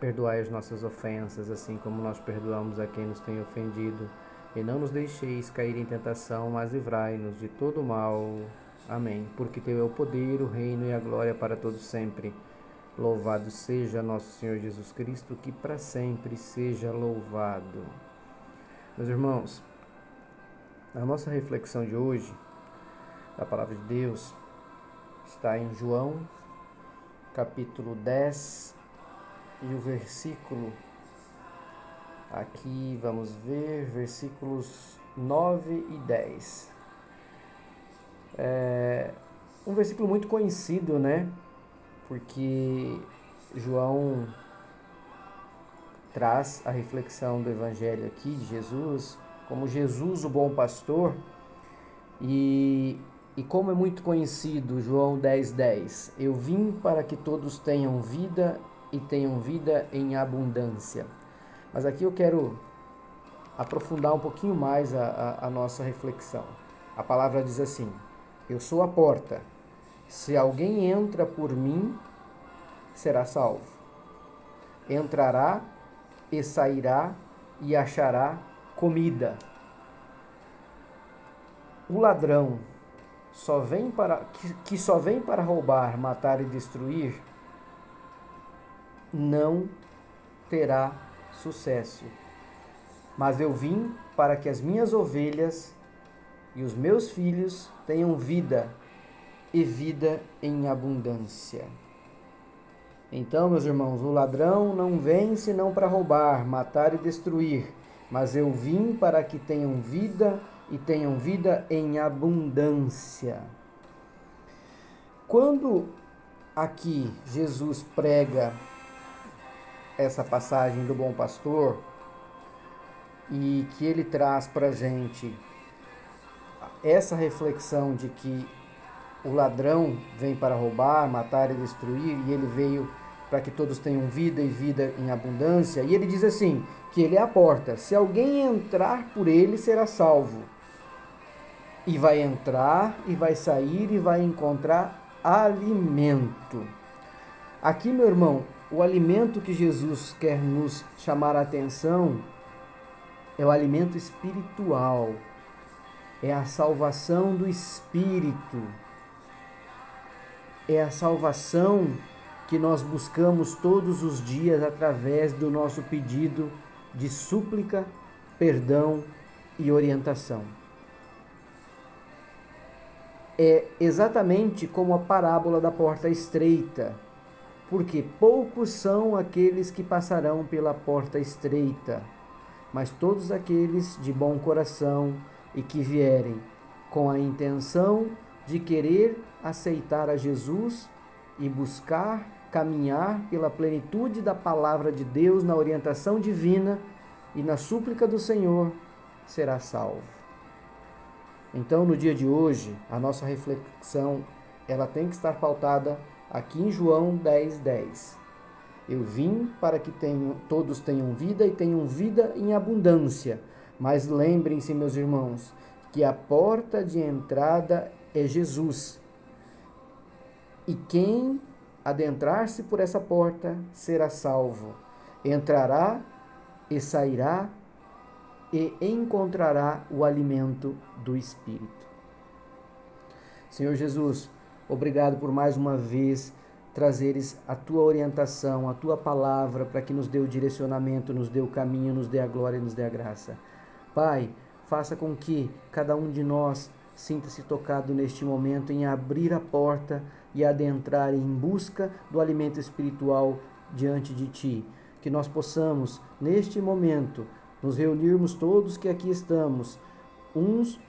Perdoai as nossas ofensas, assim como nós perdoamos a quem nos tem ofendido. E não nos deixeis cair em tentação, mas livrai-nos de todo mal. Amém. Porque Teu é o poder, o reino e a glória para todos sempre. Louvado seja nosso Senhor Jesus Cristo, que para sempre seja louvado. Meus irmãos, a nossa reflexão de hoje, da palavra de Deus, está em João, capítulo 10, e o versículo aqui, vamos ver, versículos 9 e 10. É um versículo muito conhecido, né? Porque João traz a reflexão do evangelho aqui de Jesus, como Jesus o bom pastor, e, e como é muito conhecido João 10:10, 10, eu vim para que todos tenham vida e tenham vida em abundância. Mas aqui eu quero aprofundar um pouquinho mais a, a, a nossa reflexão. A palavra diz assim: Eu sou a porta. Se alguém entra por mim, será salvo. Entrará e sairá e achará comida. O ladrão só vem para que, que só vem para roubar, matar e destruir não terá sucesso. Mas eu vim para que as minhas ovelhas e os meus filhos tenham vida e vida em abundância. Então, meus irmãos, o ladrão não vem senão para roubar, matar e destruir, mas eu vim para que tenham vida e tenham vida em abundância. Quando aqui Jesus prega essa passagem do bom pastor e que ele traz para gente essa reflexão de que o ladrão vem para roubar, matar e destruir e ele veio para que todos tenham vida e vida em abundância. E ele diz assim: que ele é a porta. Se alguém entrar por ele, será salvo. E vai entrar e vai sair e vai encontrar alimento. Aqui, meu irmão, o alimento que Jesus quer nos chamar a atenção é o alimento espiritual, é a salvação do espírito, é a salvação que nós buscamos todos os dias através do nosso pedido de súplica, perdão e orientação. É exatamente como a parábola da porta estreita porque poucos são aqueles que passarão pela porta estreita, mas todos aqueles de bom coração e que vierem com a intenção de querer aceitar a Jesus e buscar caminhar pela plenitude da palavra de Deus na orientação divina e na súplica do Senhor, será salvo. Então, no dia de hoje, a nossa reflexão ela tem que estar pautada aqui em João 10, 10. Eu vim para que tenham, todos tenham vida e tenham vida em abundância. Mas lembrem-se, meus irmãos, que a porta de entrada é Jesus. E quem adentrar-se por essa porta será salvo. Entrará e sairá e encontrará o alimento do Espírito. Senhor Jesus, Obrigado por mais uma vez trazeres a tua orientação, a tua palavra, para que nos dê o direcionamento, nos dê o caminho, nos dê a glória e nos dê a graça. Pai, faça com que cada um de nós sinta-se tocado neste momento em abrir a porta e adentrar em busca do alimento espiritual diante de ti. Que nós possamos, neste momento, nos reunirmos todos que aqui estamos, uns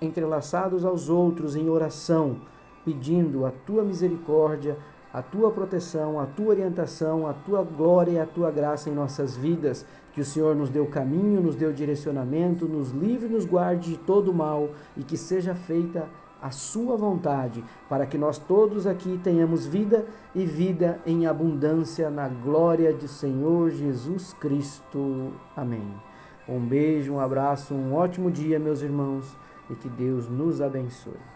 entrelaçados aos outros em oração pedindo a tua misericórdia, a tua proteção, a tua orientação, a tua glória e a tua graça em nossas vidas. Que o Senhor nos dê o caminho, nos dê o direcionamento, nos livre e nos guarde de todo mal e que seja feita a sua vontade, para que nós todos aqui tenhamos vida e vida em abundância na glória de Senhor Jesus Cristo. Amém. Um beijo, um abraço, um ótimo dia, meus irmãos, e que Deus nos abençoe.